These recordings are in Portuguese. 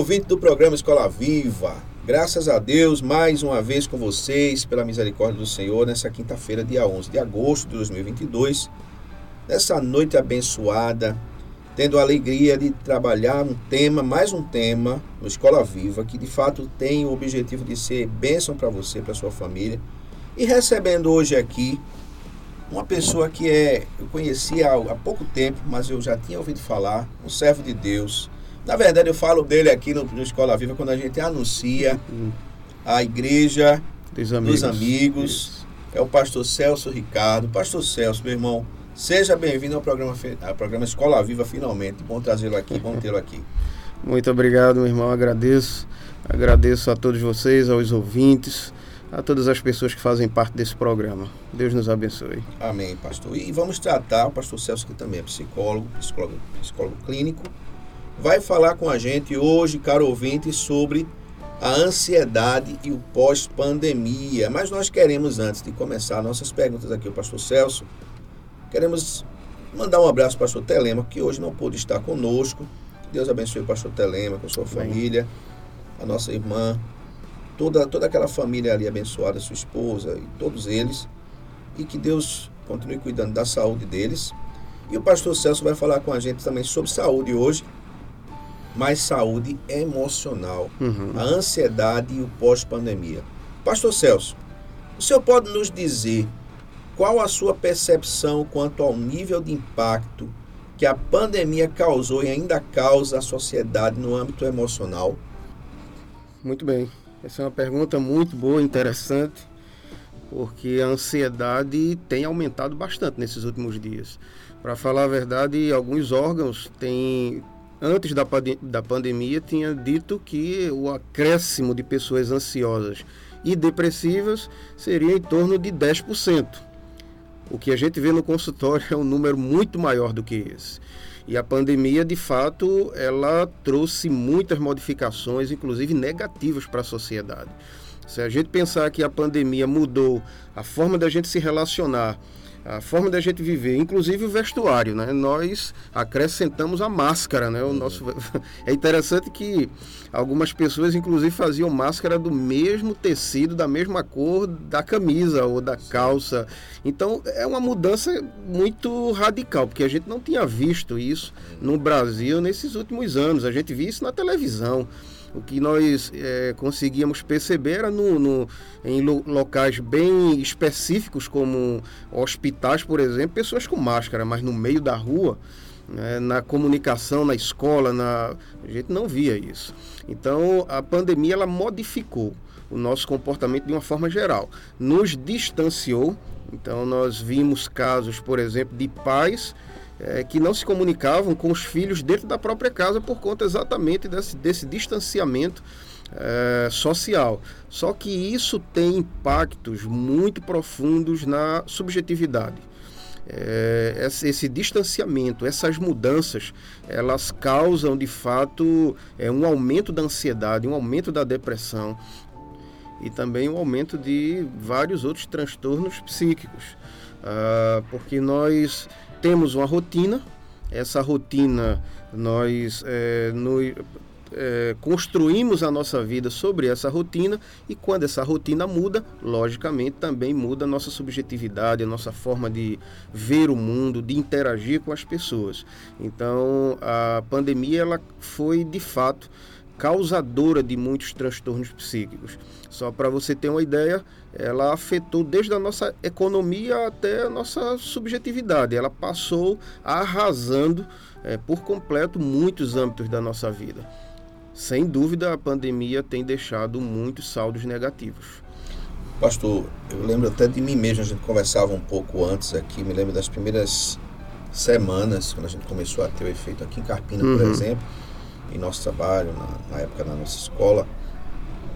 Ouvinte do programa Escola Viva. Graças a Deus, mais uma vez com vocês, pela misericórdia do Senhor, nessa quinta-feira, dia 11 de agosto de 2022, nessa noite abençoada, tendo a alegria de trabalhar um tema, mais um tema, no Escola Viva, que de fato tem o objetivo de ser bênção para você, para sua família, e recebendo hoje aqui uma pessoa que é, eu conhecia há, há pouco tempo, mas eu já tinha ouvido falar, um servo de Deus, na verdade, eu falo dele aqui no, no Escola Viva quando a gente anuncia a igreja Dos dos amigos. amigos. É o pastor Celso Ricardo. Pastor Celso, meu irmão, seja bem-vindo ao programa, ao programa Escola Viva, finalmente. Bom trazê-lo aqui, bom tê-lo aqui. Muito obrigado, meu irmão. Agradeço. Agradeço a todos vocês, aos ouvintes, a todas as pessoas que fazem parte desse programa. Deus nos abençoe. Amém, pastor. E vamos tratar, o pastor Celso, que também é psicólogo, psicólogo, psicólogo clínico, vai falar com a gente hoje, caro ouvinte, sobre a ansiedade e o pós-pandemia. Mas nós queremos, antes de começar nossas perguntas aqui ao pastor Celso, queremos mandar um abraço para o pastor Telema, que hoje não pôde estar conosco. Deus abençoe o pastor Telema, com sua família, a nossa irmã, toda, toda aquela família ali abençoada, sua esposa e todos eles e que Deus continue cuidando da saúde deles. E o pastor Celso vai falar com a gente também sobre saúde hoje, mas saúde emocional, Uhum. a ansiedade e o pós-pandemia. Pastor Celso, o senhor pode nos dizer qual a sua percepção quanto ao nível de impacto que a pandemia causou e ainda causa à sociedade no âmbito emocional? Muito bem. Essa é uma pergunta muito boa, interessante, porque a ansiedade tem aumentado bastante nesses últimos dias. Para falar a verdade, alguns órgãos têm, antes da, da pandemia, tinha dito que o acréscimo de pessoas ansiosas e depressivas seria em torno de 10%. O que a gente vê no consultório é um número muito maior do que esse. E a pandemia, de fato, ela trouxe muitas modificações, inclusive negativas para a sociedade. Se a gente pensar que a pandemia mudou a forma da gente se relacionar, a forma da gente viver, inclusive o vestuário, né? Nós acrescentamos a máscara, né? O nosso é interessante que algumas pessoas inclusive faziam máscara do mesmo tecido, da mesma cor da camisa ou da calça. Então é uma mudança muito radical, porque a gente não tinha visto isso no Brasil nesses últimos anos. A gente via isso na televisão. O que nós eh, conseguíamos perceber era no, no- em lo- locais bem específicos, como hospitais, por exemplo, pessoas com máscara, mas no meio da rua, né, na comunicação, na escola, na... a gente não via isso. Então, a pandemia ela modificou o nosso comportamento de uma forma geral. Nos distanciou, então nós vimos casos, por exemplo, de pais eh, que não se comunicavam com os filhos dentro da própria casa por conta exatamente desse, desse distanciamento eh, social. Só que isso tem impactos muito profundos na subjetividade. É, esse, esse distanciamento, essas mudanças, elas causam de fato é, um aumento da ansiedade, um aumento da depressão e também um aumento de vários outros transtornos psíquicos, Ah, porque nós temos uma rotina, essa rotina nós é, no- é, construímos a nossa vida sobre essa rotina e quando essa rotina muda, logicamente também muda a nossa subjetividade, a nossa forma de ver o mundo, de interagir com as pessoas. Então a pandemia ela foi de fato causadora de muitos transtornos psíquicos. Só para você ter uma ideia, ela afetou desde a nossa economia até a nossa subjetividade. Ela passou arrasando eh, por completo muitos âmbitos da nossa vida. sem dúvida a pandemia tem deixado muitos saldos negativos. Pastor, eu lembro até de mim mesmo, a gente conversava um pouco antes aqui, me lembro das primeiras semanas, quando a gente começou a ter o efeito aqui em Carpina, uhum. por exemplo, em nosso trabalho, na, na, época na nossa escola,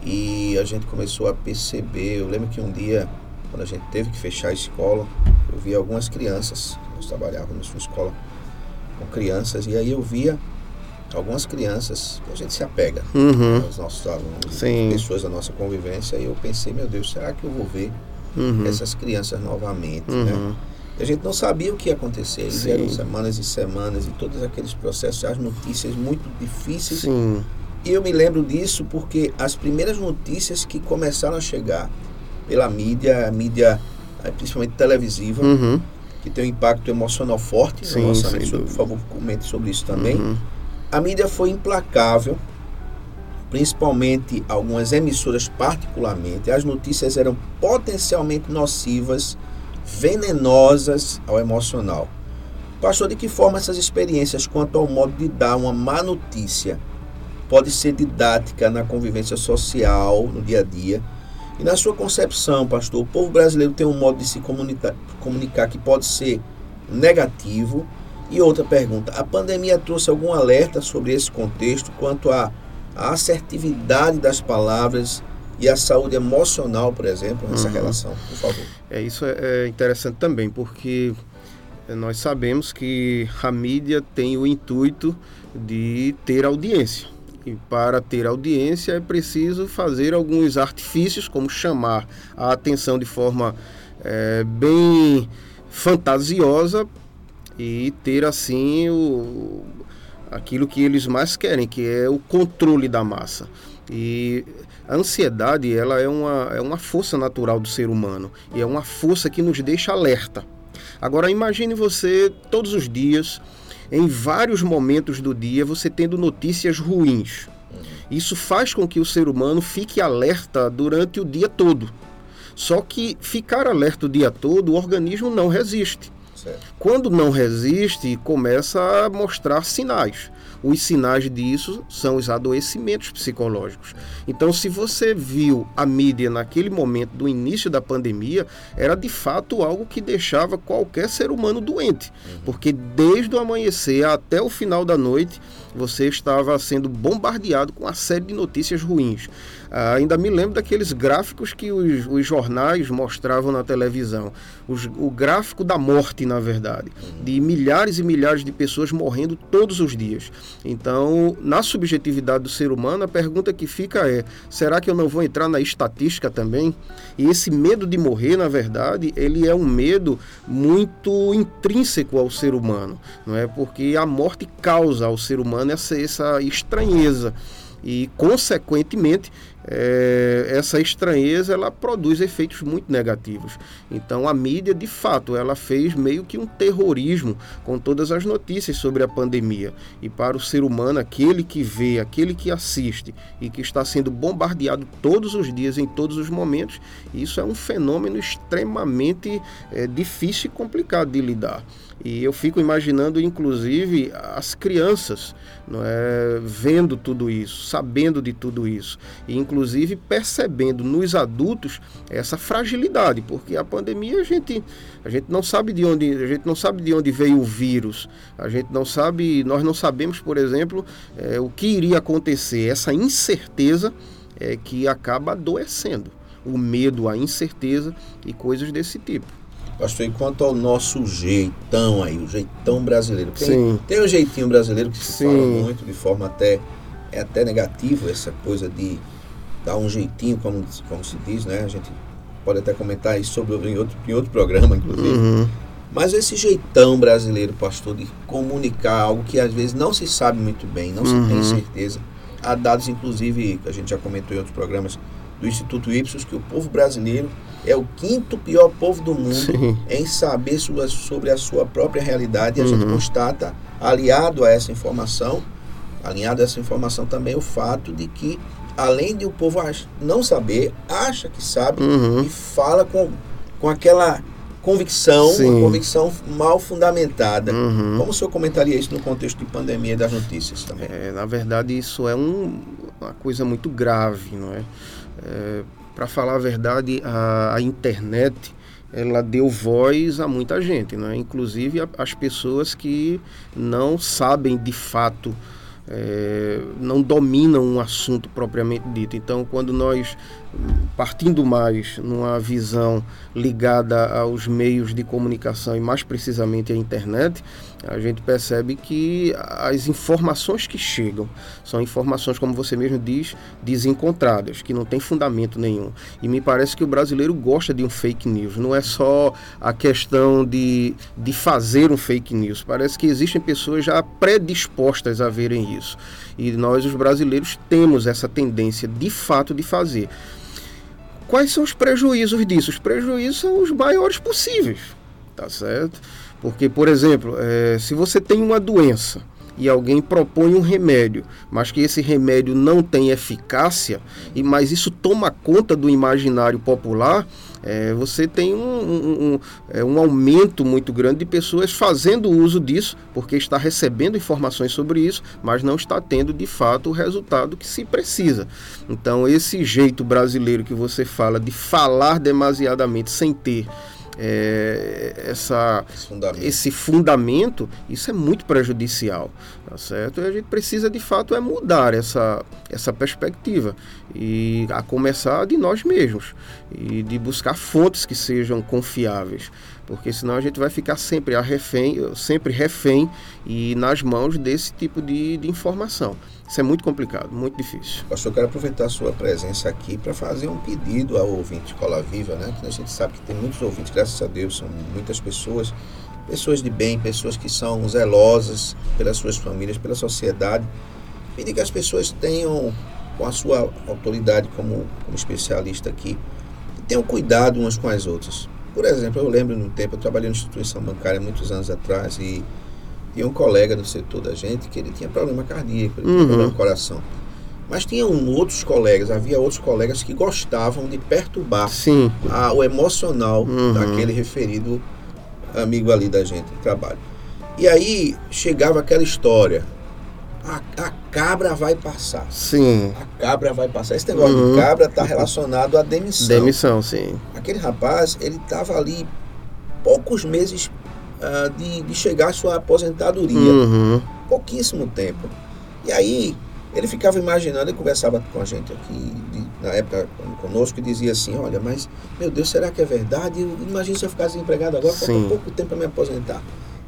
e a gente começou a perceber, eu lembro que um dia, quando a gente teve que fechar a escola, eu vi algumas crianças, nós trabalhávamos na escola com crianças, e aí eu via algumas crianças que a gente se apega uhum. aos nossos alunos, Sim. pessoas da nossa convivência, e eu pensei, meu Deus, será que eu vou ver uhum. essas crianças novamente, né? uhum. né? E a gente não sabia o que ia acontecer. Eles eram semanas e semanas e todos aqueles processos, as notícias muito difíceis. Sim. E eu me lembro disso porque as primeiras notícias que começaram a chegar pela mídia, a mídia eh, principalmente televisiva, uhum. que tem um impacto emocional forte sim, no lançamento. Por favor, comente sobre isso também. Uhum. A mídia foi implacável, principalmente algumas emissoras particularmente. As notícias eram potencialmente nocivas, venenosas ao emocional. Pastor, de que forma essas experiências quanto ao modo de dar uma má notícia pode ser didática na convivência social, no dia a dia? E na sua concepção, pastor, o povo brasileiro tem um modo de se comunicar, comunicar que pode ser negativo e outra pergunta: a pandemia trouxe algum alerta sobre esse contexto quanto à, à assertividade das palavras e a saúde emocional, por exemplo, nessa uhum. relação? Por favor. É, isso é, é interessante também, porque nós sabemos que a mídia tem o intuito de ter audiência. E para ter audiência é preciso fazer alguns artifícios, como chamar a atenção de forma é, bem fantasiosa e ter assim o, aquilo que eles mais querem, que é o controle da massa. E a ansiedade ela é uma, é uma força natural do ser humano e é uma força que nos deixa alerta. Agora imagine você todos os dias, em vários momentos do dia, você tendo notícias ruins. Isso faz com que o ser humano fique alerta durante o dia todo. Só que ficar alerta o dia todo, o organismo não resiste. Certo. Quando não resiste, começa a mostrar sinais. Os sinais disso são os adoecimentos psicológicos. Então, se você viu a mídia naquele momento do início da pandemia, era de fato algo que deixava qualquer ser humano doente, uhum. porque desde o amanhecer até o final da noite, você estava sendo bombardeado com uma série de notícias ruins. Ah, ainda me lembro daqueles gráficos que os, os jornais mostravam na televisão. Os, o gráfico da morte, na verdade, de milhares e milhares de pessoas morrendo todos os dias. Então, na subjetividade do ser humano, a pergunta que fica é: será que eu não vou entrar na estatística também? E esse medo de morrer, na verdade, ele é um medo muito intrínseco ao ser humano, não é? Porque a morte causa ao ser humano essa, essa estranheza e, consequentemente, é, essa estranheza ela produz efeitos muito negativos. Então, a mídia, de fato, ela fez meio que um terrorismo com todas as notícias sobre a pandemia. E para o ser humano, aquele que vê, aquele que assiste e que está sendo bombardeado todos os dias, em todos os momentos, isso é um fenômeno extremamente é, difícil e complicado de lidar. E eu fico imaginando, inclusive, as crianças não é, vendo tudo isso, sabendo de tudo isso, e inclusive percebendo nos adultos essa fragilidade, porque a pandemia a gente, a gente não sabe de onde a gente não sabe de onde veio o vírus, a gente não sabe, nós não sabemos, por exemplo, é, o que iria acontecer. Essa incerteza é que acaba adoecendo, o medo, a incerteza e coisas desse tipo. Pastor, enquanto ao nosso jeitão aí, o jeitão brasileiro. Tem, Sim. tem um jeitinho brasileiro que se Sim. fala muito, de forma até, é até negativa, essa coisa de dar um jeitinho, como, como se diz, né? A gente pode até comentar isso sobre, em, outro, em outro programa, inclusive. Uhum. Mas esse jeitão brasileiro, pastor, de comunicar algo que às vezes não se sabe muito bem, não uhum. se tem uhum. certeza. Há dados, inclusive, que a gente já comentou em outros programas, do Instituto Ipsos, que o povo brasileiro é o quinto pior povo do mundo Sim. em saber sobre a sua própria realidade. E a uhum. gente constata, aliado a essa informação, alinhado a essa informação também o fato de que, além de o povo não saber, acha que sabe uhum. e fala com, com aquela convicção, Sim. uma convicção mal fundamentada. Uhum. Como o senhor comentaria isso no contexto de pandemia das notícias também? É, na verdade, isso é um, uma coisa muito grave, não é? é Para falar a verdade, a, a, internet ela deu voz a muita gente, não é? Inclusive as pessoas que não sabem de fato é, não dominam um assunto propriamente dito. Então, quando nós partindo mais numa visão ligada aos meios de comunicação e mais precisamente à internet, a gente percebe que as informações que chegam são informações, como você mesmo diz, desencontradas, que não tem fundamento nenhum. E me parece que o brasileiro gosta de um fake news. Não é só a questão de, de fazer um fake news. Parece que existem pessoas já predispostas a verem isso. E nós, os brasileiros, temos essa tendência de fato de fazer. Quais são os prejuízos disso? Os prejuízos são os maiores possíveis, tá certo? Porque, por exemplo, é, se você tem uma doença e alguém propõe um remédio, mas que esse remédio não tem eficácia, e mas isso toma conta do imaginário popular, é, você tem um, um, um, é, um, aumento muito grande de pessoas fazendo uso disso, porque está recebendo informações sobre isso, mas não está tendo de fato o resultado que se precisa. Então, esse jeito brasileiro que você fala de falar demasiadamente sem ter é, essa, esse fundamento. esse, fundamento. isso é muito prejudicial, tá certo? E a gente precisa de fato é mudar essa, essa perspectiva e a começar de nós mesmos e de buscar fontes que sejam confiáveis, porque senão a gente vai ficar sempre refém, sempre refém e nas mãos desse tipo de, de informação. Isso é muito complicado, muito difícil. Pastor, eu quero aproveitar a sua presença aqui para fazer um pedido ao ouvinte Escola Viva, né? Que a gente sabe que tem muitos ouvintes, graças a Deus, são muitas pessoas, pessoas de bem, pessoas que são zelosas pelas suas famílias, pela sociedade. Pedir que as pessoas tenham, com a sua autoridade como, como especialista aqui, tenham cuidado umas com as outras. Por exemplo, eu lembro num tempo, eu trabalhei na instituição bancária muitos anos atrás e tinha um colega no setor da gente que ele tinha problema cardíaco, ele uhum. tinha problema no coração. Mas tinha outros colegas, havia outros colegas que gostavam de perturbar a, o emocional uhum. daquele referido amigo ali da gente de trabalho. E aí chegava aquela história. A, a, cabra vai passar. Sim. A cabra vai passar. Esse negócio uhum. de cabra está relacionado à demissão. Demissão, sim. Aquele rapaz, ele estava ali poucos meses uh, de, de chegar à sua aposentadoria. Uhum. Pouquíssimo tempo. E aí ele ficava imaginando, ele conversava com a gente aqui, de, na época conosco, e dizia assim, olha, mas, meu Deus, será que é verdade? Imagina se eu ficasse desempregado agora, falta pouco tempo para me aposentar.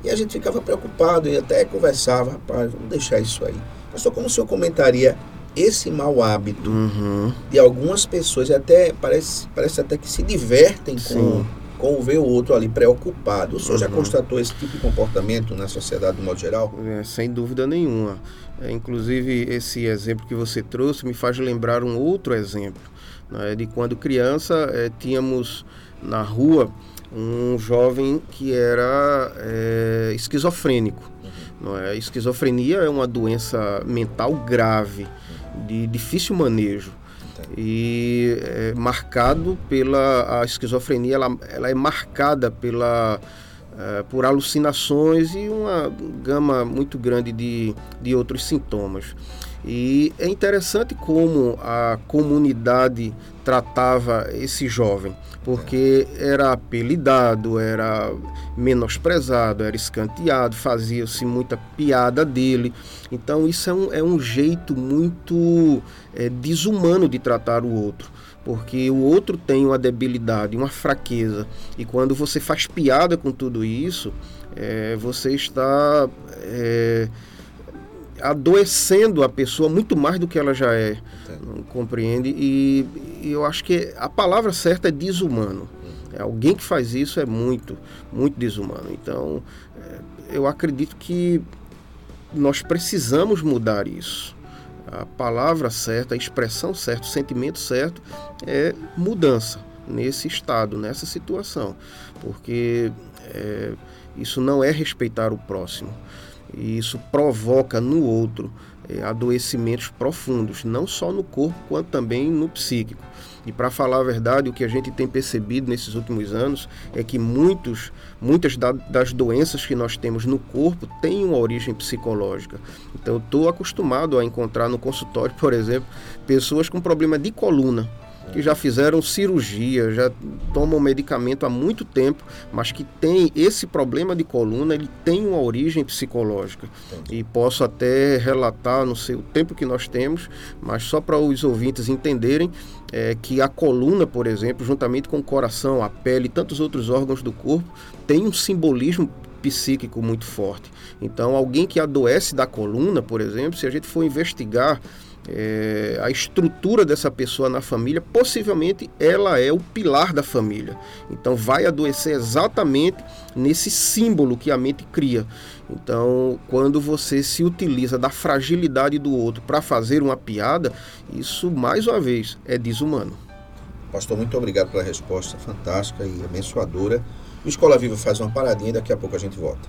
E a gente ficava preocupado e até conversava, rapaz, vamos deixar isso aí. Pastor, como o senhor comentaria esse mau hábito uhum. de algumas pessoas, até parece, parece até que se divertem com, com ver o outro ali preocupado. O senhor uhum. já constatou esse tipo de comportamento na sociedade de modo geral? É, sem dúvida nenhuma. É, inclusive, esse exemplo que você trouxe me faz lembrar um outro exemplo. Né, de quando criança, é, tínhamos na rua um jovem que era é, esquizofrênico. Não é? A esquizofrenia é uma doença mental grave, de difícil manejo e é marcado pela a esquizofrenia ela, ela é marcada pela é, por alucinações e uma gama muito grande de, de outros sintomas e é interessante como a comunidade tratava esse jovem, porque era apelidado, era menosprezado, era escanteado, fazia-se muita piada dele. Então, isso é um, é um jeito muito é, desumano de tratar o outro porque o outro tem uma debilidade, uma fraqueza, e quando você faz piada com tudo isso, é, você está é, adoecendo a pessoa muito mais do que ela já é, não compreende? E, e, eu acho que a palavra certa é desumano. É, alguém que faz isso é muito, muito desumano. Então, é, eu acredito que nós precisamos mudar isso. A palavra certa, a expressão certa, o sentimento certo é mudança nesse estado, nessa situação, porque é, isso não é respeitar o próximo. E isso provoca no outro é, adoecimentos profundos, não só no corpo, quanto também no psíquico. E para falar a verdade, o que a gente tem percebido nesses últimos anos é que muitos, muitas da, das doenças que nós temos no corpo têm uma origem psicológica. Então, eu estou acostumado a encontrar no consultório, por exemplo, pessoas com problema de coluna que já fizeram cirurgia, já tomam medicamento há muito tempo, mas que tem esse problema de coluna, ele tem uma origem psicológica. E posso até relatar, não sei o tempo que nós temos, mas só para os ouvintes entenderem é, que a coluna, por exemplo, juntamente com o coração, a pele e tantos outros órgãos do corpo, tem um simbolismo psíquico muito forte. Então, alguém que adoece da coluna, por exemplo, se a gente for investigar é, a estrutura dessa pessoa na família, possivelmente ela é o pilar da família. Então vai adoecer exatamente nesse símbolo que a mente cria. Então, quando você se utiliza da fragilidade do outro para fazer uma piada, isso mais uma vez é desumano. Pastor, muito obrigado pela resposta fantástica e abençoadora. O Escola Viva faz uma paradinha e daqui a pouco a gente volta.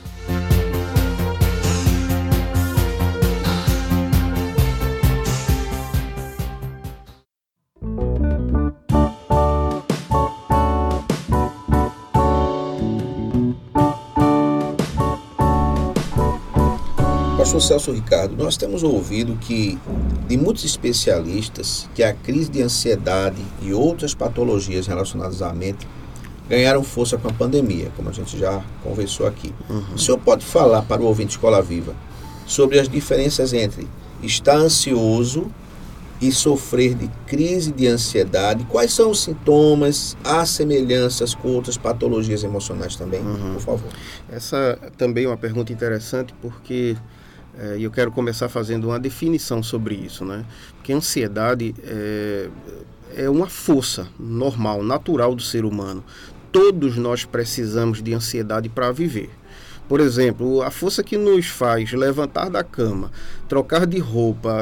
Pastor Celso Ricardo, nós temos ouvido que de muitos especialistas que a crise de ansiedade e outras patologias relacionadas à mente ganharam força com a pandemia, como a gente já conversou aqui. Uhum. O senhor pode falar para o ouvinte Escola Viva sobre as diferenças entre estar ansioso e sofrer de crise de ansiedade? Quais são os sintomas? Há semelhanças com outras patologias emocionais também? Uhum. Por favor. Essa também é uma pergunta interessante porque é, e eu quero começar fazendo uma definição sobre isso, né? Porque a ansiedade é, é uma força normal, natural do ser humano. Todos nós precisamos de ansiedade para viver. Por exemplo, a força que nos faz levantar da cama, trocar de roupa,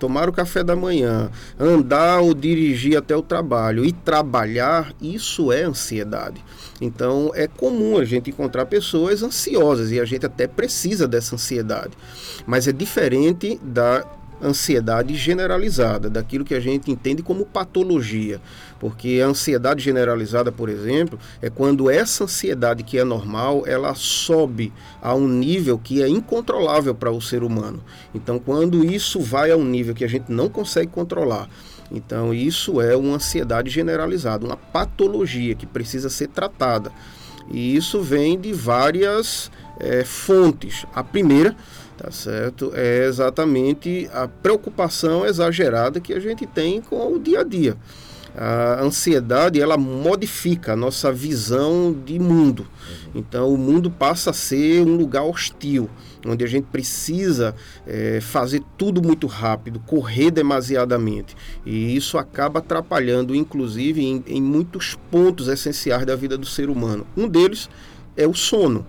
tomar o café da manhã, andar ou dirigir até o trabalho e trabalhar, isso é ansiedade. Então é comum a gente encontrar pessoas ansiosas e a gente até precisa dessa ansiedade. Mas é diferente da ansiedade generalizada, daquilo que a gente entende como patologia. Porque a ansiedade generalizada, por exemplo, é quando essa ansiedade que é normal, ela sobe a um nível que é incontrolável para o ser humano. Então, quando isso vai a um nível que a gente não consegue controlar, então isso é uma ansiedade generalizada, uma patologia que precisa ser tratada. E isso vem de várias é, fontes. A primeira tá certo? É exatamente a preocupação exagerada que a gente tem com o dia a dia. A ansiedade ela modifica a nossa visão de mundo. Então o mundo passa a ser um lugar hostil, onde a gente precisa é, fazer tudo muito rápido, correr demasiadamente. E isso acaba atrapalhando, inclusive, em, em muitos pontos essenciais da vida do ser humano. Um deles é o sono.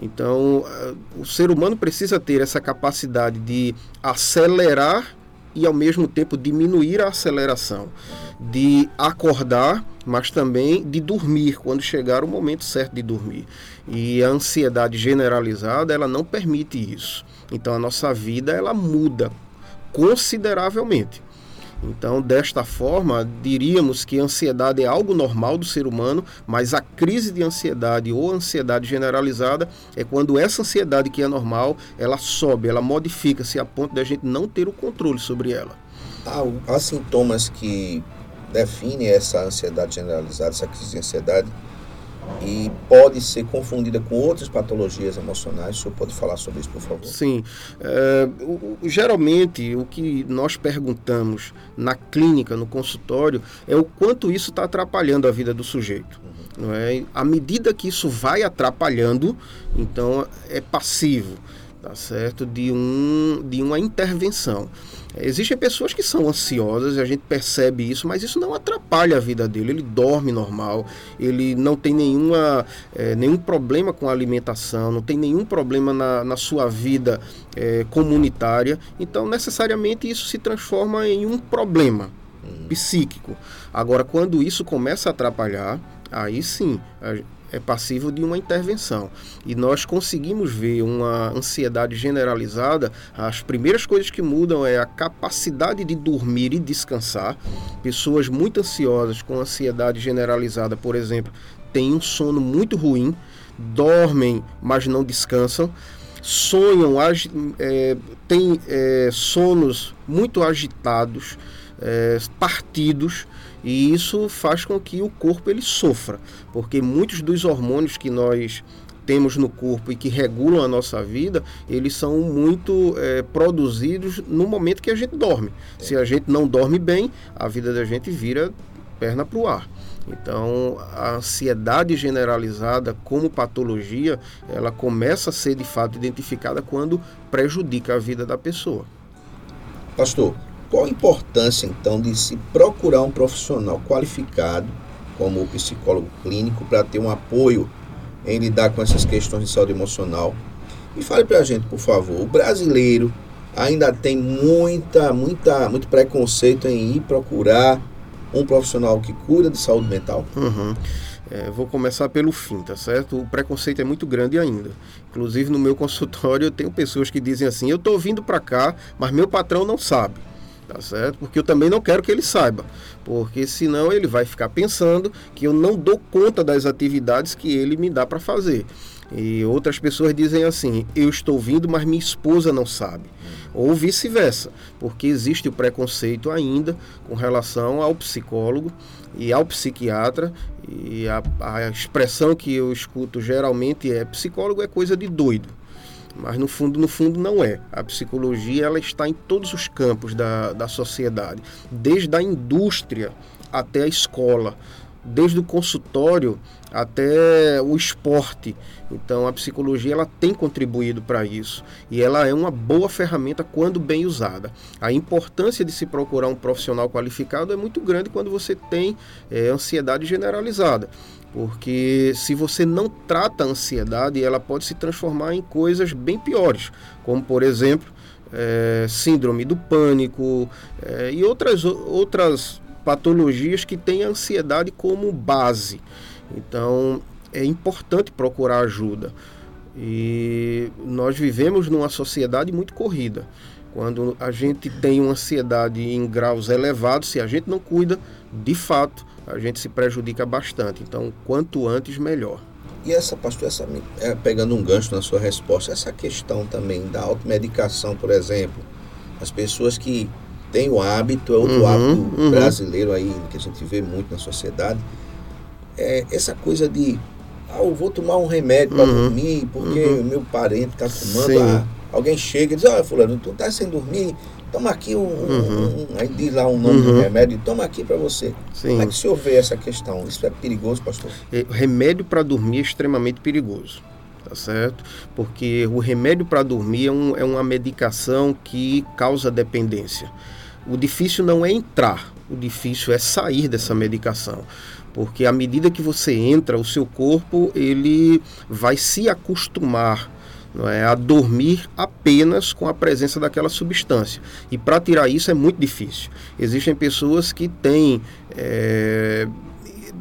Então, eh, o ser humano precisa ter essa capacidade de acelerar e ao mesmo tempo diminuir a aceleração, de acordar, mas também de dormir quando chegar o momento certo de dormir. E a ansiedade generalizada, ela não permite isso. Então a nossa vida ela muda consideravelmente. Então, desta forma, diríamos que a ansiedade é algo normal do ser humano, mas a crise de ansiedade ou ansiedade generalizada é quando essa ansiedade que é normal, ela sobe, ela modifica-se a ponto de a gente não ter o controle sobre ela. Há, há sintomas que definem essa ansiedade generalizada, essa crise de ansiedade, e pode ser confundida com outras patologias emocionais. O senhor pode falar sobre isso, por favor? Sim. É, o, geralmente, o que nós perguntamos na clínica, no consultório, é o quanto isso está atrapalhando a vida do sujeito. Uhum. Não é? À medida que isso vai atrapalhando, então é passivo tá certo? De, um, de uma intervenção. Existem pessoas que são ansiosas e a gente percebe isso, mas isso não atrapalha a vida dele. Ele dorme normal, ele não tem nenhuma, é, nenhum problema com a alimentação, não tem nenhum problema na, na sua vida é, comunitária. Então, necessariamente, isso se transforma em um problema hum. psíquico. Agora, quando isso começa a atrapalhar, aí sim é passivo de uma intervenção. E nós conseguimos ver uma ansiedade generalizada. As primeiras coisas que mudam é a capacidade de dormir e descansar. Pessoas muito ansiosas com ansiedade generalizada, por exemplo, têm um sono muito ruim, dormem, mas não descansam sonham, é, têm é, sonos muito agitados, é, partidos, e isso faz com que o corpo ele sofra, porque muitos dos hormônios que nós temos no corpo e que regulam a nossa vida, eles são muito é, produzidos no momento que a gente dorme. Se a gente não dorme bem, a vida da gente vira perna para o ar. Então, a ansiedade generalizada como patologia, ela começa a ser de fato identificada quando prejudica a vida da pessoa. Pastor, qual a importância, então, de se procurar um profissional qualificado, como o psicólogo clínico, para ter um apoio em lidar com essas questões de saúde emocional? E fale para a gente, por favor, o brasileiro ainda tem muita, muita, muito preconceito em ir procurar um profissional que cuida de saúde mental? Uhum. É, vou começar pelo fim, tá certo? O preconceito é muito grande ainda. Inclusive no meu consultório eu tenho pessoas que dizem assim: eu estou vindo para cá, mas meu patrão não sabe tá certo? Porque eu também não quero que ele saiba, porque senão ele vai ficar pensando que eu não dou conta das atividades que ele me dá para fazer. E outras pessoas dizem assim: eu estou vindo, mas minha esposa não sabe. Ou vice-versa, porque existe o preconceito ainda com relação ao psicólogo e ao psiquiatra. E a, a expressão que eu escuto geralmente é: psicólogo é coisa de doido mas no fundo, no fundo não é. A psicologia ela está em todos os campos da, da sociedade, desde a indústria até a escola, desde o consultório até o esporte. Então a psicologia ela tem contribuído para isso e ela é uma boa ferramenta quando bem usada. A importância de se procurar um profissional qualificado é muito grande quando você tem é, ansiedade generalizada. Porque se você não trata a ansiedade, ela pode se transformar em coisas bem piores, como por exemplo, é, síndrome do pânico é, e outras, outras patologias que têm a ansiedade como base. Então é importante procurar ajuda. E nós vivemos numa sociedade muito corrida. Quando a gente tem uma ansiedade em graus elevados, se a gente não cuida, de fato, a gente se prejudica bastante. Então, quanto antes, melhor. E essa, pastor, essa, é, pegando um gancho na sua resposta, essa questão também da automedicação, por exemplo, as pessoas que têm o hábito, é outro uhum, hábito uhum. brasileiro aí, que a gente vê muito na sociedade, é essa coisa de, ah, eu vou tomar um remédio para uhum, dormir, porque o uhum. meu parente está tomando, ah, alguém chega e diz, olha, fulano, tu está sem dormir, toma aqui um, uhum. um, aí diz lá um nome uhum. do remédio, toma aqui para você. Sim. Como é que o senhor vê essa questão? Isso é perigoso, pastor? É, remédio para dormir é extremamente perigoso, tá certo? Porque o remédio para dormir é, um, é uma medicação que causa dependência. O difícil não é entrar, o difícil é sair dessa medicação porque à medida que você entra, o seu corpo ele vai se acostumar não é, a dormir apenas com a presença daquela substância. E para tirar isso é muito difícil. Existem pessoas que têm é,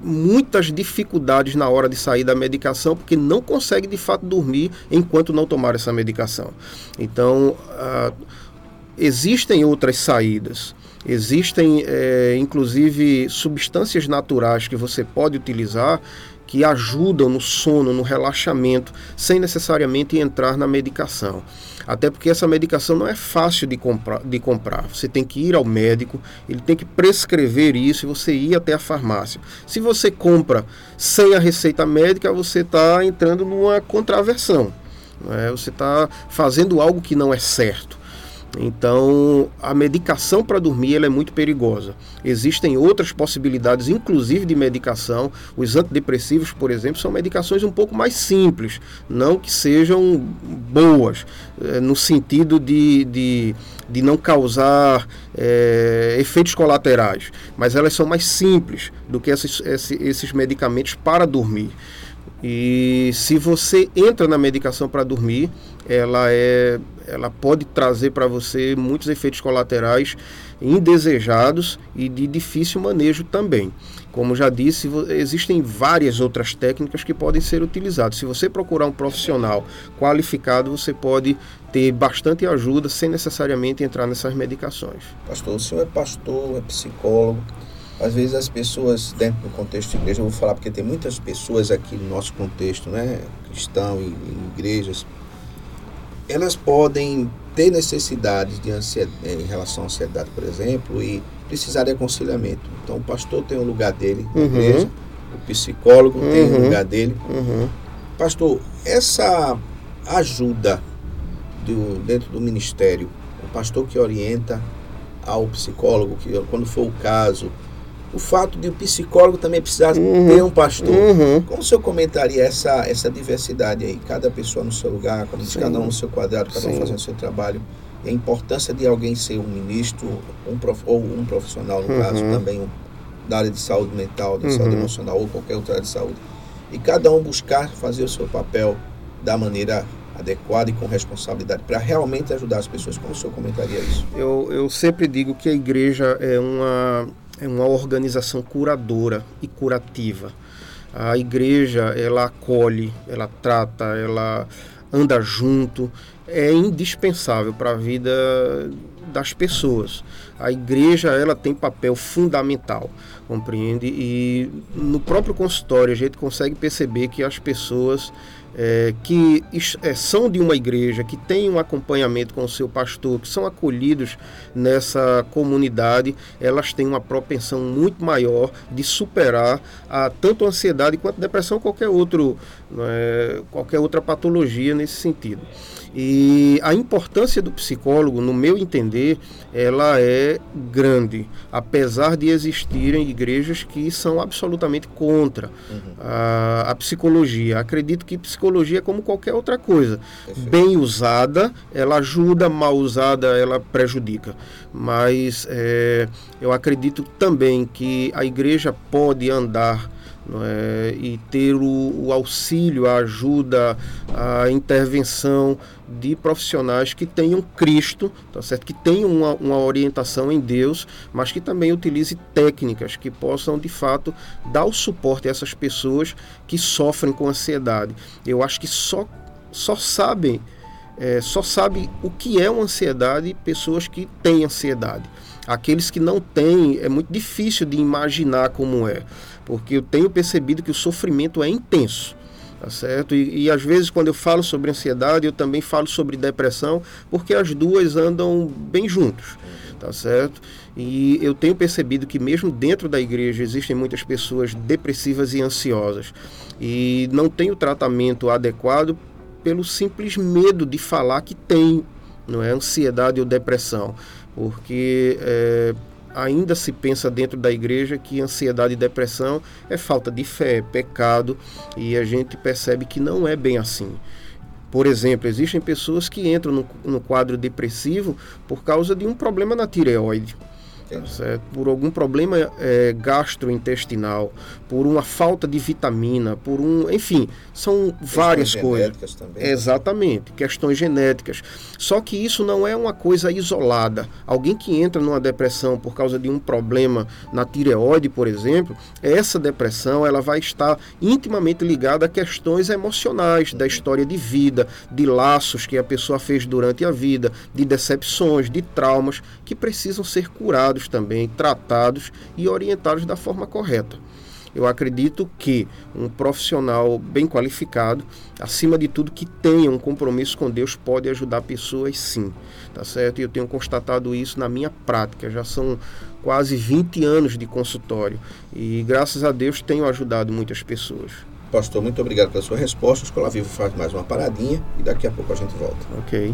muitas dificuldades na hora de sair da medicação porque não conseguem de fato dormir enquanto não tomar essa medicação. Então, existem outras saídas. Existem, é, inclusive, substâncias naturais que você pode utilizar que ajudam no sono, no relaxamento, sem necessariamente entrar na medicação. Até porque essa medicação não é fácil de comprar, de comprar. Você tem que ir ao médico, ele tem que prescrever isso e você ir até a farmácia. Se você compra sem a receita médica, você está entrando numa contraversão. É? Você está fazendo algo que não é certo. Então, a medicação para dormir ela é muito perigosa. Existem outras possibilidades, inclusive de medicação. Os antidepressivos, por exemplo, são medicações um pouco mais simples, não que sejam boas, é, no sentido de, de, de não causar é, efeitos colaterais, mas elas são mais simples do que esses, esses medicamentos para dormir. E se você entra na medicação para dormir, ela é ela pode trazer para você muitos efeitos colaterais indesejados e de difícil manejo também. Como já disse, existem várias outras técnicas que podem ser utilizadas. Se você procurar um profissional qualificado, você pode ter bastante ajuda sem necessariamente entrar nessas medicações. Pastor, o senhor é pastor, é psicólogo. Às vezes as pessoas, dentro do contexto de igreja, eu vou falar porque tem muitas pessoas aqui no nosso contexto, né, cristão e, e igrejas, elas podem ter necessidades de ansiedade, em relação à ansiedade, por exemplo, e precisar de aconselhamento. Então, o pastor tem o um lugar dele na uhum. igreja, o psicólogo uhum. tem o um lugar dele. Uhum. Pastor, essa ajuda do, dentro do ministério, o pastor que orienta ao psicólogo, que quando for o caso, o fato de o psicólogo também precisar uhum. ter um pastor. Uhum. Como o senhor comentaria essa, essa diversidade aí? Cada pessoa no seu lugar, cada um no seu quadrado, cada Sim. um fazendo o seu trabalho. E a importância de alguém ser um ministro um prof, ou um profissional, no uhum. caso, também um, da área de saúde mental, de saúde uhum. emocional ou qualquer outra área de saúde. E cada um buscar fazer o seu papel da maneira adequada e com responsabilidade para realmente ajudar as pessoas. Como o senhor comentaria isso? Eu, eu sempre digo que a igreja é uma é uma organização curadora e curativa. A igreja, ela acolhe, ela trata, ela anda junto, é indispensável para a vida das pessoas. A igreja, ela tem papel fundamental, compreende? E no próprio consultório a gente consegue perceber que as pessoas é, que é, são de uma igreja, que têm um acompanhamento com o seu pastor, que são acolhidos nessa comunidade, elas têm uma propensão muito maior de superar a, tanto a ansiedade quanto a depressão, qualquer, outro, é, qualquer outra patologia nesse sentido. E a importância do psicólogo, no meu entender, ela é grande, apesar de existirem igrejas que são absolutamente contra uhum. a, a, psicologia. Acredito que psicologia é como qualquer outra coisa. Perfeito. Bem usada, ela ajuda, mal usada, ela prejudica. Mas é, eu acredito também que a igreja pode andar é? e ter o, o, auxílio, a ajuda, a intervenção de profissionais que tenham Cristo, tá certo? que tenham uma, uma orientação em Deus, mas que também utilize técnicas que possam de fato dar o suporte a essas pessoas que sofrem com ansiedade. Eu acho que só, só sabem, é, só sabe o que é uma ansiedade pessoas que têm ansiedade. Aqueles que não têm, é muito difícil de imaginar como é porque eu tenho percebido que o sofrimento é intenso. Tá certo? E, e, às vezes quando eu falo sobre ansiedade, eu também falo sobre depressão, porque as duas andam bem juntos, tá certo? E eu tenho percebido que mesmo dentro da igreja existem muitas pessoas depressivas e ansiosas e não tem o tratamento adequado pelo simples medo de falar que tem, não é ansiedade ou depressão, porque é, ainda se pensa dentro da igreja que ansiedade e depressão é falta de fé, é pecado, e a gente percebe que não é bem assim. Por exemplo, existem pessoas que entram no, no quadro depressivo por causa de um problema na tireoide. Certo? por algum problema é, gastrointestinal, por uma falta de vitamina, por um, enfim, são questões várias coisas. Também, né? Exatamente, questões genéticas. Só que isso não é uma coisa isolada. Alguém que entra numa depressão por causa de um problema na tireoide, por exemplo, essa depressão ela vai estar intimamente ligada a questões emocionais da história de vida, de laços que a pessoa fez durante a vida, de decepções, de traumas que precisam ser curados também, tratados e orientados da forma correta. Eu acredito que um profissional bem qualificado, acima de tudo que tenha um compromisso com Deus, pode ajudar pessoas sim, tá certo? E eu tenho constatado isso na minha prática, já são quase 20 anos de consultório e graças a Deus tenho ajudado muitas pessoas. Pastor, muito obrigado pela sua resposta. A Escola Viva faz mais uma paradinha e daqui a pouco a gente volta. Ok.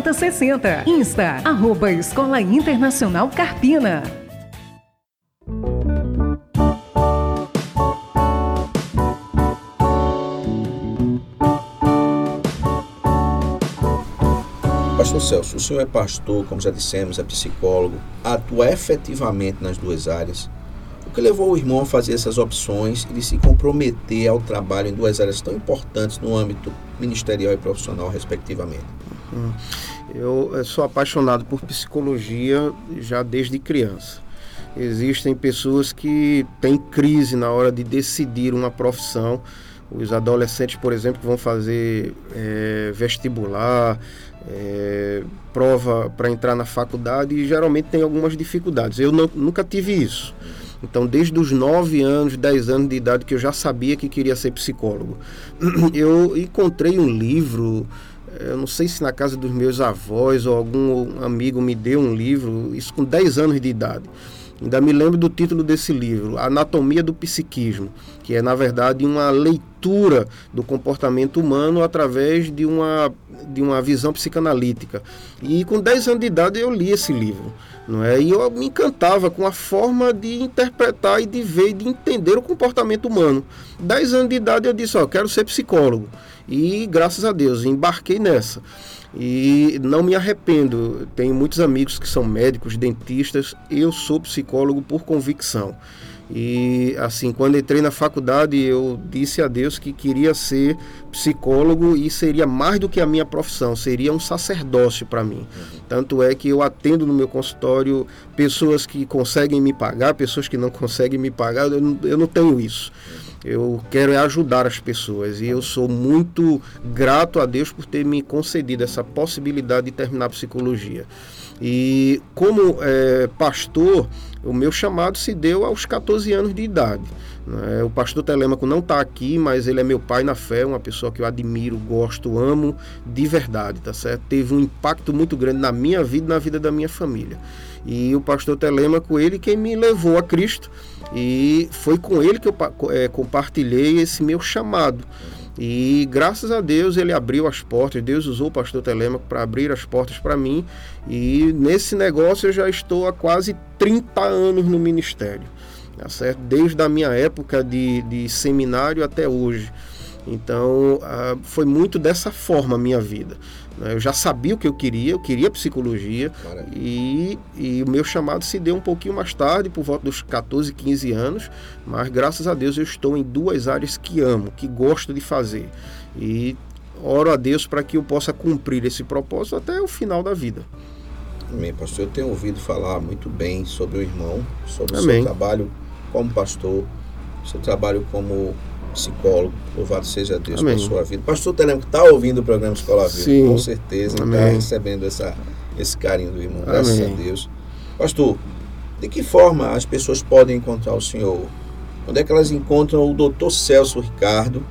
4060. Insta, arroba Escola Internacional Carpina. Pastor Celso, o senhor é pastor, como já dissemos, é psicólogo, atua efetivamente nas duas áreas. O que levou o irmão a fazer essas opções e de se comprometer ao trabalho em duas áreas tão importantes no âmbito ministerial e profissional, respectivamente? Eu sou apaixonado por psicologia já desde criança. Existem pessoas que têm crise na hora de decidir uma profissão. Os adolescentes, por exemplo, que vão fazer é, vestibular, é, prova para entrar na faculdade e geralmente tem algumas dificuldades. Eu não, nunca tive isso. Então, desde os 9 anos, 10 anos de idade, que eu já sabia que queria ser psicólogo. Eu encontrei um livro eu não sei se na casa dos meus avós ou algum amigo me deu um livro, isso com 10 anos de idade. Ainda me lembro do título desse livro, Anatomia do Psiquismo, que é, na verdade, uma leitura do comportamento humano através de uma, de uma visão psicanalítica. E com 10 anos de idade eu li esse livro. Não é? E eu me encantava com a forma de interpretar e de ver e de entender o comportamento humano. 10 anos de idade eu disse, ó, quero ser psicólogo. E graças a Deus, embarquei nessa. E não me arrependo. Tenho muitos amigos que são médicos, dentistas. Eu sou psicólogo por convicção. E assim, quando entrei na faculdade, eu disse a Deus que queria ser psicólogo e seria mais do que a minha profissão, seria um sacerdócio para mim. Tanto é que eu atendo no meu consultório pessoas que conseguem me pagar, pessoas que não conseguem me pagar, eu não, eu não tenho isso. Eu quero é ajudar as pessoas e eu sou muito grato a Deus por ter me concedido essa possibilidade de terminar psicologia. E como é, pastor, o meu chamado se deu aos 14 anos de idade. Né? O pastor Telêmaco não está aqui, mas ele é meu pai na fé, uma pessoa que eu admiro, gosto, amo de verdade, tá certo? Teve um impacto muito grande na minha vida e na vida da minha família. E o pastor Telêmaco, ele quem me levou a Cristo e foi com ele que eu é, compartilhei esse meu chamado. E graças a Deus ele abriu as portas, Deus usou o pastor Telêmaco para abrir as portas para mim. E nesse negócio eu já estou há quase 30 anos no ministério, tá certo? desde a minha época de, de seminário até hoje. Então, ah, foi muito dessa forma a minha vida. Né? Eu já sabia o que eu queria, eu queria psicologia e, e, o meu chamado se deu um pouquinho mais tarde, por volta dos 14, 15 anos, mas graças a Deus eu estou em duas áreas que amo, que gosto de fazer. E oro a Deus para que eu possa cumprir esse propósito até o final da vida. Amém, pastor. Eu tenho ouvido falar muito bem sobre o irmão, sobre Amém. o seu trabalho como pastor, seu trabalho como psicólogo. Louvado seja Deus Amém. pela sua vida. Pastor Telemo, está ouvindo o programa Escola Viva, com certeza, está recebendo essa, esse carinho do irmão. Graças Amém. a Deus. Pastor, de que forma as pessoas podem encontrar o Senhor? Onde é que elas encontram o doutor Celso Ricardo?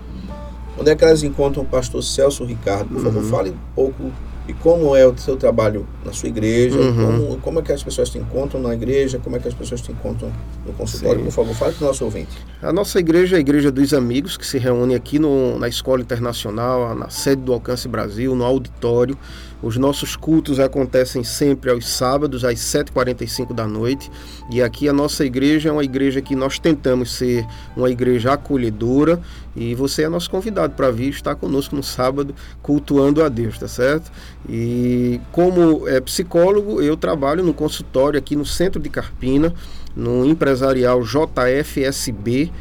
Onde é que elas encontram o pastor Celso Ricardo? Por favor, uhum. fale um pouco e como é o seu trabalho na sua igreja, uhum. como, como é que as pessoas te encontram na igreja, como é que as pessoas te encontram no consultório. Sim. Por favor, fale para o nosso ouvinte. A nossa igreja é a Igreja dos Amigos, que se reúne aqui no, na Escola Internacional, na sede do Alcance Brasil, no auditório. Os nossos cultos acontecem sempre aos sábados, às 7h45 da noite. E aqui a nossa igreja é uma igreja que nós tentamos ser uma igreja acolhedora. E você é nosso convidado para vir estar conosco no sábado, cultuando a Deus, tá certo? E como é, psicólogo, eu trabalho no consultório aqui no centro de Carpina, no empresarial JFSB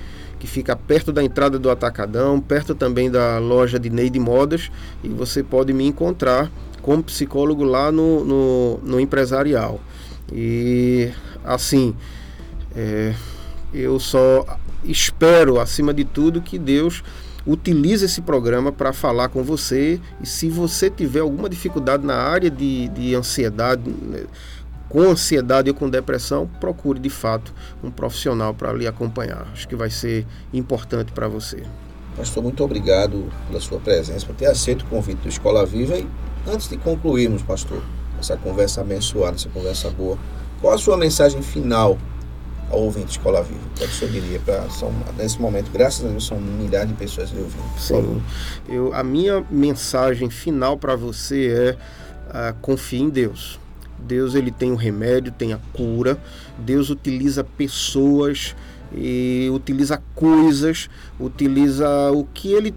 que fica perto da entrada do Atacadão, perto também da loja de Neide Modas, e você pode me encontrar como psicólogo lá no, no, no empresarial. E assim, é, eu só espero, acima de tudo, que Deus utilize esse programa para falar com você. E se você tiver alguma dificuldade na área de, de ansiedade, né, com ansiedade ou com depressão, procure de fato um profissional para lhe acompanhar. Acho que vai ser importante para você. Pastor, muito obrigado pela sua presença, por ter aceito o convite do Escola Viva e Antes de concluirmos, pastor, essa conversa abençoada, essa conversa boa, qual a sua mensagem final ao ouvinte Escola Viva? O que o senhor diria para nesse momento, graças a Deus, são um milhar de pessoas lhe ouvindo? Sim. Eu, a minha mensagem final para você é uh, confie em Deus. Deus ele tem o remédio, tem a cura. Deus utiliza pessoas e utiliza coisas, utiliza o que ele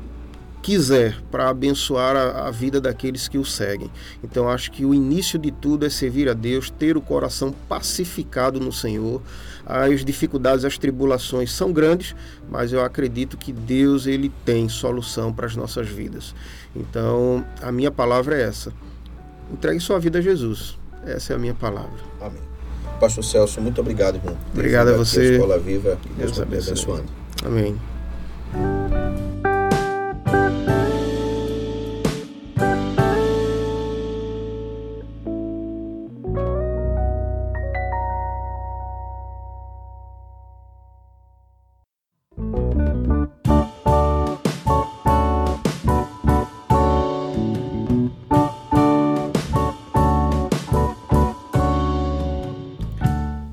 quiser para abençoar a, a, vida daqueles que o seguem. Então acho que o início de tudo é servir a Deus, ter o coração pacificado no Senhor. As dificuldades, as tribulações são grandes, mas eu acredito que Deus ele tem solução para as nossas vidas. Então a minha palavra é essa: entregue sua vida a Jesus. Essa é a minha palavra. Amém. Pastor Celso, muito obrigado, irmão. Obrigado a você. Escola Viva. Deus, Deus abençoe. Amém.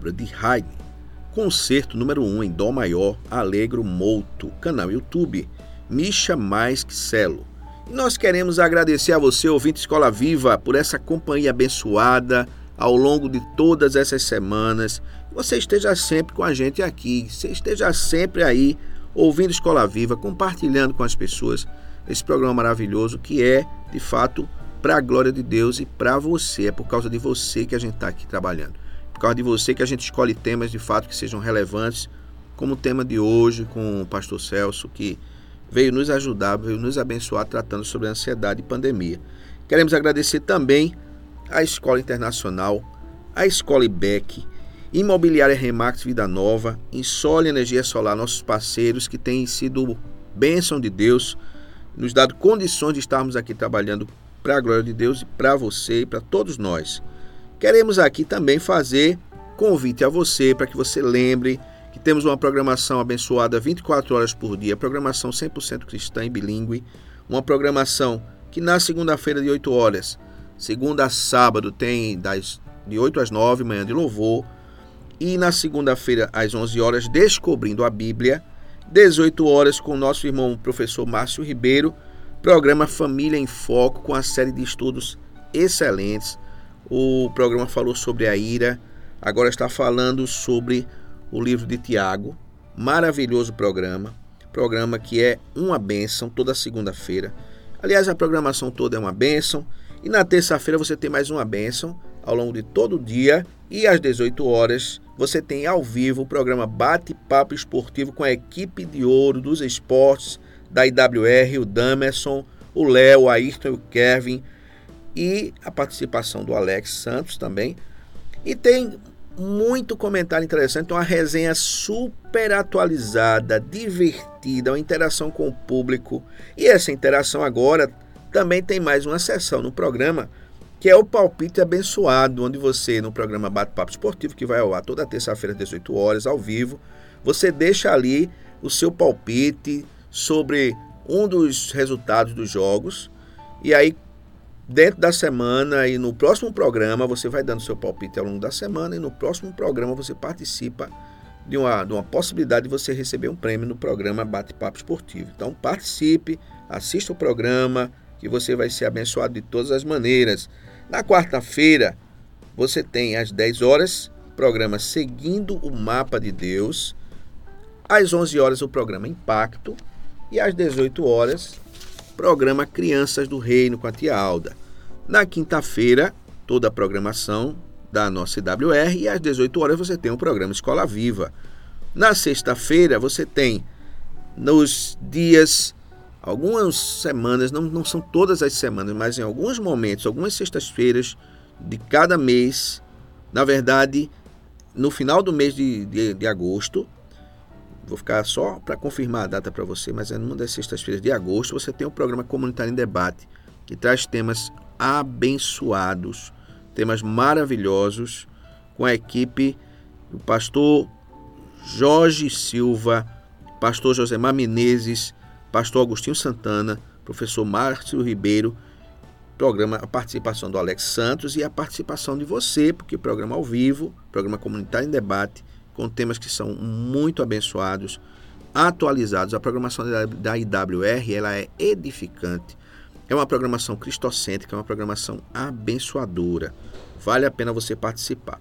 obra de Haydn, concerto número 1 um em Dó maior, Alegro Molto, canal YouTube, Misha Mais que Celo. E nós queremos agradecer a você, ouvinte Escola Viva, por essa companhia abençoada ao longo de todas essas semanas. Você esteja sempre com a gente aqui, você esteja sempre aí ouvindo Escola Viva, compartilhando com as pessoas esse programa maravilhoso que é, de fato, para a glória de Deus e para você. É por causa de você que a gente está aqui trabalhando. Por causa de você que a gente escolhe temas de fato que sejam relevantes, como o tema de hoje com o pastor Celso, que veio nos ajudar, veio nos abençoar tratando sobre a ansiedade e pandemia. Queremos agradecer também à Escola Internacional, à Escola IBEC, Imobiliária Remax Vida Nova, Insole Energia Solar, nossos parceiros que têm sido bênção de Deus, nos dado condições de estarmos aqui trabalhando para a glória de Deus e para você e para todos nós. Queremos aqui também fazer convite a você para que você lembre que temos uma programação abençoada 24 horas por dia, programação 100% cristã e bilíngue, uma programação que na segunda-feira de 8 horas, segunda a sábado tem das de 8 às 9 manhã de louvor e na segunda-feira às 11 horas descobrindo a Bíblia, 18 horas com nosso irmão professor Márcio Ribeiro Programa Família em Foco com a série de estudos excelentes. O programa falou sobre a ira, agora está falando sobre o livro de Tiago. Maravilhoso programa. Programa que é uma bênção toda segunda-feira. Aliás, a programação toda é uma bênção. E na terça-feira você tem mais uma bênção ao longo de todo o dia. E às 18 horas você tem ao vivo o programa Bate-Papo Esportivo com a equipe de ouro dos esportes da IWR, o Damerson, o Léo, o Ayrton e o Kevin. E a participação do Alex Santos também. E tem muito comentário interessante, uma resenha super atualizada, divertida, uma interação com o público. E essa interação agora também tem mais uma sessão no programa, que é o Palpite Abençoado, onde você, no programa Bate-Papo Esportivo, que vai ao ar toda terça-feira às 18 horas, ao vivo, você deixa ali o seu palpite sobre um dos resultados dos jogos. E aí, dentro da semana e no próximo programa, você vai dando seu palpite ao longo da semana. E no próximo programa, você participa de uma, de uma possibilidade de você receber um prêmio no programa Bate-Papo Esportivo. Então, participe, assista o programa, que você vai ser abençoado de todas as maneiras. Na quarta-feira, você tem às 10 horas, programa Seguindo o Mapa de Deus. Às 11 horas, o programa Impacto. E às 18 horas, programa Crianças do Reino com a tia Alda. Na quinta-feira, toda a programação da nossa IWR e às 18 horas você tem o programa Escola Viva. Na sexta-feira, você tem nos dias algumas semanas, não, não são todas as semanas, mas em alguns momentos, algumas sextas-feiras de cada mês, na verdade, no final do mês de, de, de agosto, vou ficar só para confirmar a data para você, mas é numa das sextas-feiras de agosto, você tem o programa Comunitário em Debate, que traz temas abençoados, temas maravilhosos, com a equipe do pastor Jorge Silva, pastor Josemar Menezes, pastor Agostinho Santana, professor Márcio Ribeiro, programa a participação do Alex Santos e a participação de você, porque programa ao vivo, programa comunitário em debate, com temas que são muito abençoados, atualizados. A programação da IWR ela é edificante. É uma programação cristocêntrica, é uma programação abençoadora. Vale a pena você participar.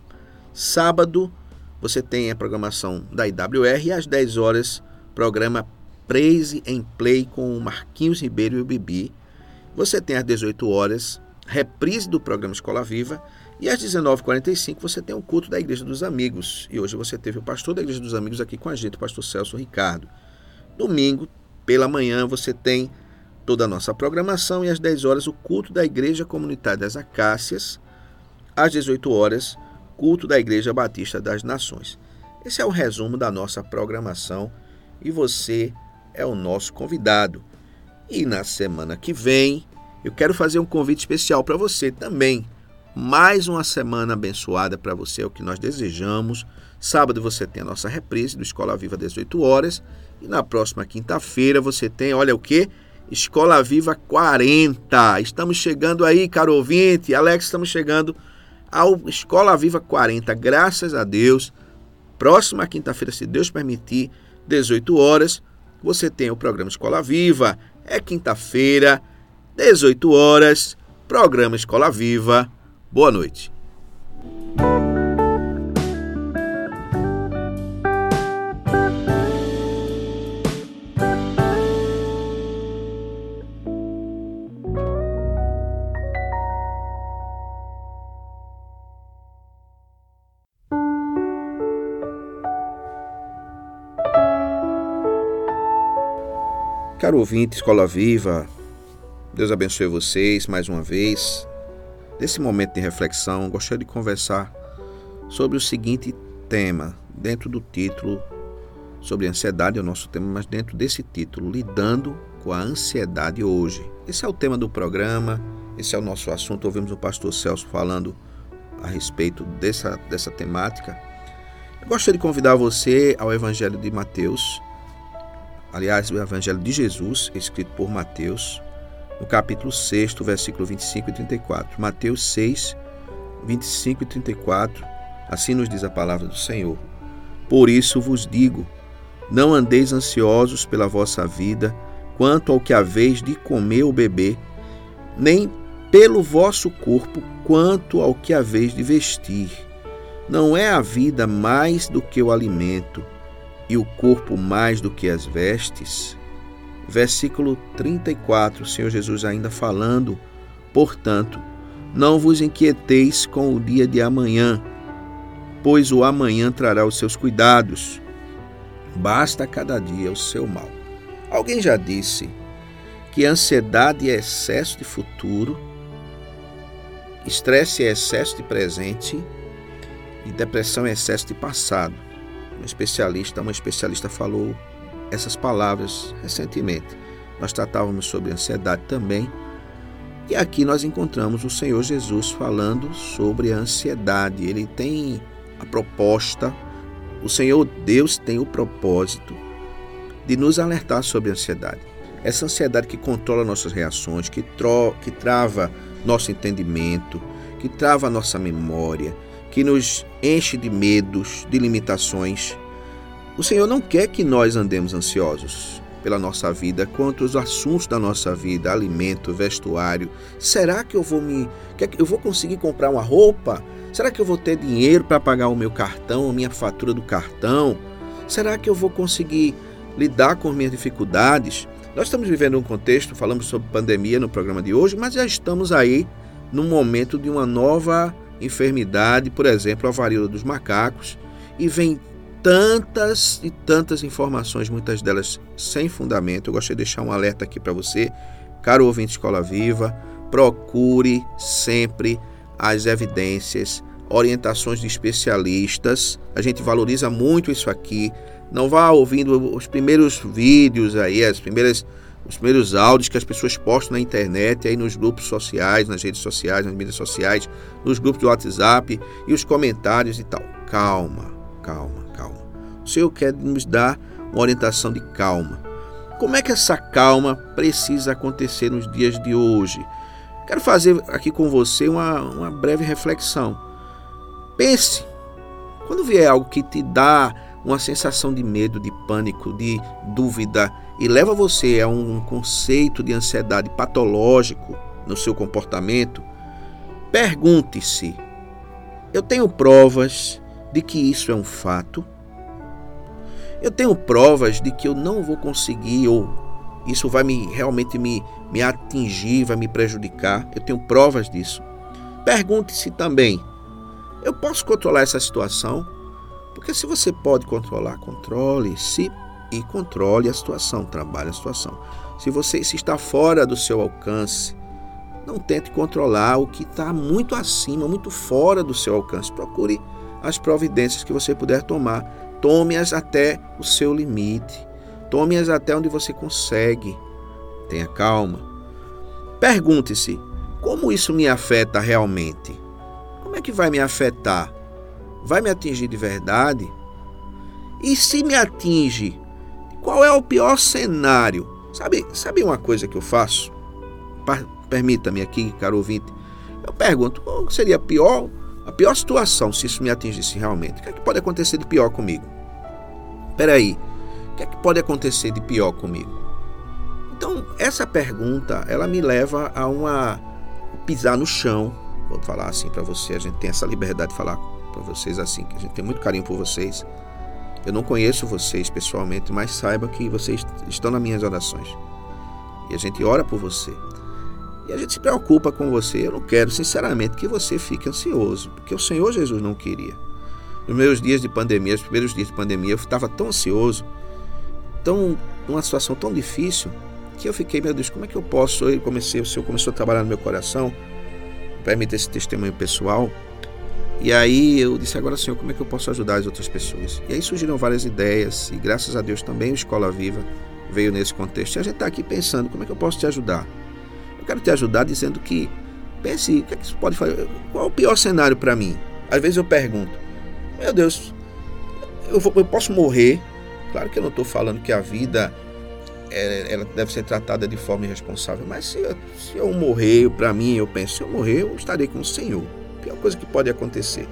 Sábado, você tem a programação da IWR e às 10 horas, programa Praise em Play com o Marquinhos Ribeiro e o Bibi. Você tem às 18 horas, reprise do programa Escola Viva. E às 19h45 você tem o culto da Igreja dos Amigos. E hoje você teve o pastor da Igreja dos Amigos aqui com a gente, o pastor Celso Ricardo. Domingo, pela manhã, você tem toda a nossa programação e às 10 horas o culto da Igreja Comunitária das Acácias. Às 18 horas, culto da Igreja Batista das Nações. Esse é o resumo da nossa programação e você é o nosso convidado. E na semana que vem, eu quero fazer um convite especial para você também. Mais uma semana abençoada para você, é o que nós desejamos. Sábado você tem a nossa reprise do Escola Viva 18 horas. E na próxima quinta-feira você tem, olha o que? Escola Viva 40. Estamos chegando aí, caro ouvinte. Alex, estamos chegando ao Escola Viva 40. Graças a Deus. Próxima quinta-feira, se Deus permitir, 18 horas, você tem o programa Escola Viva. É quinta-feira, 18 horas, programa Escola Viva. Boa noite. Caro ouvinte, Escola Viva, Deus abençoe vocês mais uma vez. Nesse momento de reflexão, gostaria de conversar sobre o seguinte tema, dentro do título sobre ansiedade é o nosso tema, mas dentro desse título, lidando com a ansiedade hoje. Esse é o tema do programa, esse é o nosso assunto. Ouvimos o pastor Celso falando a respeito dessa, dessa temática. Eu gostaria de convidar você ao Evangelho de Mateus, aliás, o Evangelho de Jesus, escrito por Mateus, no capítulo 6, versículo 25 e 34. Mateus 6, 25 e 34. Assim nos diz a palavra do Senhor. Por isso vos digo: não andeis ansiosos pela vossa vida, quanto ao que haveis de comer ou beber, nem pelo vosso corpo quanto ao que haveis de vestir. Não é a vida mais do que o alimento, e o corpo mais do que as vestes? Versículo 34, o Senhor Jesus ainda falando, portanto, não vos inquieteis com o dia de amanhã, pois o amanhã trará os seus cuidados. Basta cada dia o seu mal. Alguém já disse que ansiedade é excesso de futuro, estresse é excesso de presente e depressão é excesso de passado. Um especialista, uma especialista falou essas palavras recentemente. Nós tratávamos sobre ansiedade também. E aqui nós encontramos o Senhor Jesus falando sobre a ansiedade. Ele tem a proposta, o Senhor Deus tem o propósito de nos alertar sobre a ansiedade. Essa ansiedade que controla nossas reações, que, tro que trava nosso entendimento, que trava nossa memória, que nos enche de medos, de limitações. O Senhor não quer que nós andemos ansiosos pela nossa vida, quanto os assuntos da nossa vida, alimento, vestuário. Será que eu vou me, eu vou conseguir comprar uma roupa? Será que eu vou ter dinheiro para pagar o meu cartão, a minha fatura do cartão? Será que eu vou conseguir lidar com minhas dificuldades? Nós estamos vivendo um contexto, falamos sobre pandemia no programa de hoje, mas já estamos aí num momento de uma nova enfermidade, por exemplo, a varíola dos macacos, e vem tantas e tantas informações, muitas delas sem fundamento. Eu gostaria de deixar um alerta aqui para você, caro ouvinte Escola Viva, procure sempre as evidências, orientações de especialistas. A gente valoriza muito isso aqui. Não vá ouvindo os primeiros vídeos aí, as primeiras os primeiros áudios que as pessoas postam na internet, aí nos grupos sociais, nas redes sociais, nas mídias sociais, nos grupos de WhatsApp e os comentários e tal. Calma, calma, calma. O Senhor quer nos dar uma orientação de calma. Como é que essa calma precisa acontecer nos dias de hoje? Quero fazer aqui com você uma, uma breve reflexão. Pense, quando vier algo que te dá uma sensação de medo, de pânico, de dúvida, e leva você a um conceito de ansiedade patológico no seu comportamento, pergunte-se: eu tenho provas de que isso é um fato? Eu tenho provas de que eu não vou conseguir ou isso vai me realmente me, me atingir, vai me prejudicar. Eu tenho provas disso. Pergunte-se também: eu posso controlar essa situação? Porque se você pode controlar, controle. Se e controle a situação, trabalhe a situação. Se você se está fora do seu alcance, não tente controlar o que está muito acima, muito fora do seu alcance. Procure as providências que você puder tomar. Tome-as até o seu limite. Tome-as até onde você consegue. Tenha calma. Pergunte-se: como isso me afeta realmente? Como é que vai me afetar? Vai me atingir de verdade? E se me atinge, qual é o pior cenário? Sabe, sabe uma coisa que eu faço? Permita-me aqui, caro ouvinte. Eu pergunto, qual seria a pior, a pior situação se isso me atingisse realmente? O que é que pode acontecer de pior comigo? Peraí, o que é que pode acontecer de pior comigo? Então, essa pergunta, ela me leva a uma pisar no chão. Vou falar assim para você, a gente tem essa liberdade de falar para vocês assim, que a gente tem muito carinho por vocês. Eu não conheço vocês pessoalmente, mas saiba que vocês estão nas minhas orações. E a gente ora por você. E a gente se preocupa com você. Eu não quero, sinceramente, que você fique ansioso, porque o Senhor Jesus não queria. Nos meus dias de pandemia, os primeiros dias de pandemia, eu estava tão ansioso, tão numa situação tão difícil, que eu fiquei, meu Deus, como é que eu posso? Eu comecei, o Senhor começou a trabalhar no meu coração, permita esse testemunho pessoal. E aí eu disse, agora Senhor, como é que eu posso ajudar as outras pessoas? E aí surgiram várias ideias, e graças a Deus também o Escola Viva veio nesse contexto. E a gente está aqui pensando, como é que eu posso te ajudar? Eu quero te ajudar dizendo que, pense, o que é que isso pode fazer? Qual é o pior cenário para mim? Às vezes eu pergunto, meu Deus, eu, vou, eu posso morrer? Claro que eu não estou falando que a vida é, ela deve ser tratada de forma irresponsável, mas se eu, se eu morrer, para mim, eu penso, se eu morrer, eu estarei com o Senhor pior coisa que pode acontecer.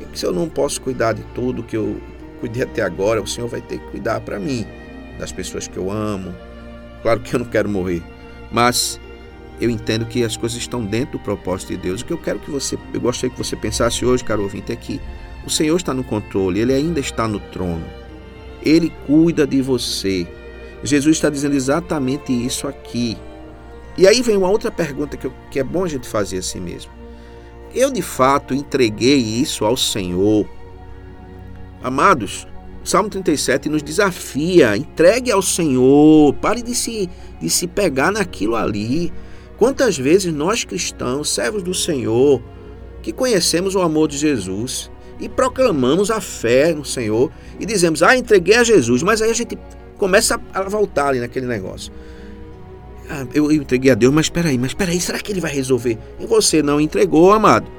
E se eu não posso cuidar de tudo que eu cuidei até agora, o Senhor vai ter que cuidar para mim, das pessoas que eu amo. Claro que eu não quero morrer, mas eu entendo que as coisas estão dentro do propósito de Deus. O que eu quero que você, eu gostaria que você pensasse hoje, caro ouvinte, é que o Senhor está no controle, ele ainda está no trono. Ele cuida de você. Jesus está dizendo exatamente isso aqui. E aí vem uma outra pergunta que, eu, que é bom a gente fazer assim mesmo. Eu de fato entreguei isso ao Senhor. Amados, Salmo 37 nos desafia: entregue ao Senhor, pare de se, de se pegar naquilo ali. Quantas vezes nós cristãos, servos do Senhor, que conhecemos o amor de Jesus e proclamamos a fé no Senhor e dizemos, ah, entreguei a Jesus, mas aí a gente começa a voltar ali naquele negócio. Ah, eu, entreguei a Deus, mas espera aí, mas espera aí, será que ele vai resolver? E você não entregou, amado.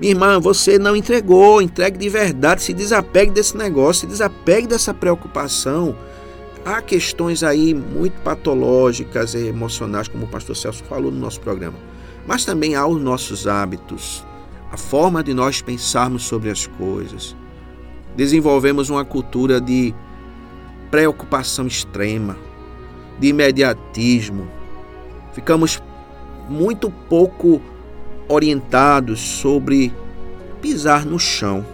Minha irmã, você não entregou, entregue de verdade, se desapegue desse negócio, se desapegue dessa preocupação. Há questões aí muito patológicas e emocionais, como o pastor Celso falou no nosso programa, mas também há os nossos hábitos, a forma de nós pensarmos sobre as coisas. Desenvolvemos uma cultura de preocupação extrema, de imediatismo. Ficamos muito pouco orientados sobre pisar no chão.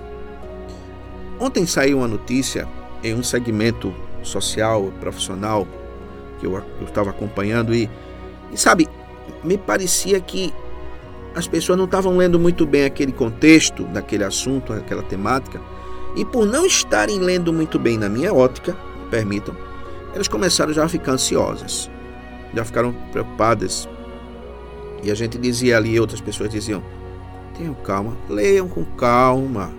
Ontem saiu uma notícia em um segmento social, profissional, que eu estava acompanhando, e, e sabe, me parecia que as pessoas não estavam lendo muito bem aquele contexto daquele assunto, aquela temática, e por não estarem lendo muito bem na minha ótica, permitam, elas começaram já a ficar ansiosas, já ficaram preocupadas. E a gente dizia ali, outras pessoas diziam: tenham calma, leiam com calma,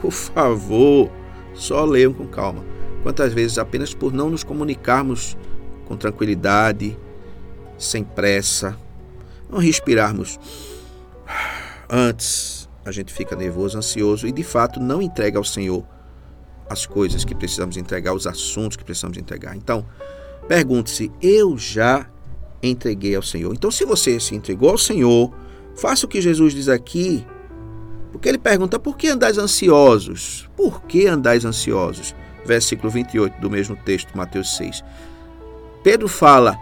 por favor, só leiam com calma. Quantas vezes apenas por não nos comunicarmos com tranquilidade, sem pressa, não respirarmos Antes, a gente fica nervoso, ansioso e de fato não entrega ao Senhor as coisas que precisamos entregar, os assuntos que precisamos entregar. Então, pergunte-se: eu já entreguei ao Senhor? Então, se você se entregou ao Senhor, faça o que Jesus diz aqui. Porque ele pergunta: por que andais ansiosos? Por que andais ansiosos? Versículo 28 do mesmo texto, Mateus 6. Pedro fala: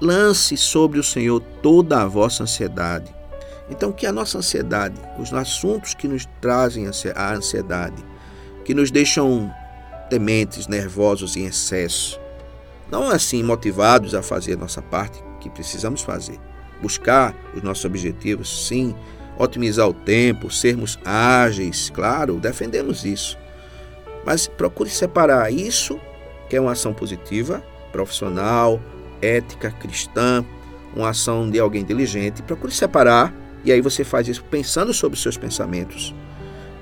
lance sobre o Senhor toda a vossa ansiedade, então, que a nossa ansiedade, os assuntos que nos trazem a ansiedade, que nos deixam tementes, nervosos em excesso, não assim motivados a fazer a nossa parte que precisamos fazer, buscar os nossos objetivos, sim, otimizar o tempo, sermos ágeis, claro, defendemos isso. Mas procure separar isso, que é uma ação positiva, profissional, ética, cristã, uma ação de alguém inteligente, procure separar e aí você faz isso pensando sobre os seus pensamentos.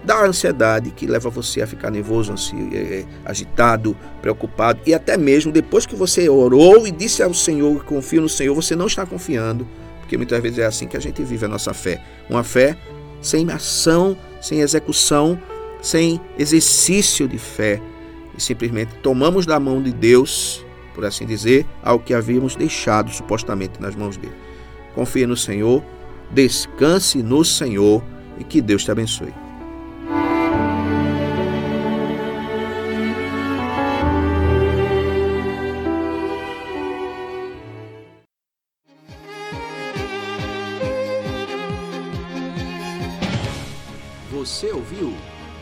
Da ansiedade que leva você a ficar nervoso, é, é, agitado, preocupado e até mesmo depois que você orou e disse ao Senhor que confio no Senhor, você não está confiando, porque muitas vezes é assim que a gente vive a nossa fé. Uma fé sem ação, sem execução, sem exercício de fé. E simplesmente tomamos da mão de Deus, por assim dizer, ao que havíamos deixado supostamente nas mãos dele. Confie no Senhor, Descanse no Senhor e que Deus te abençoe.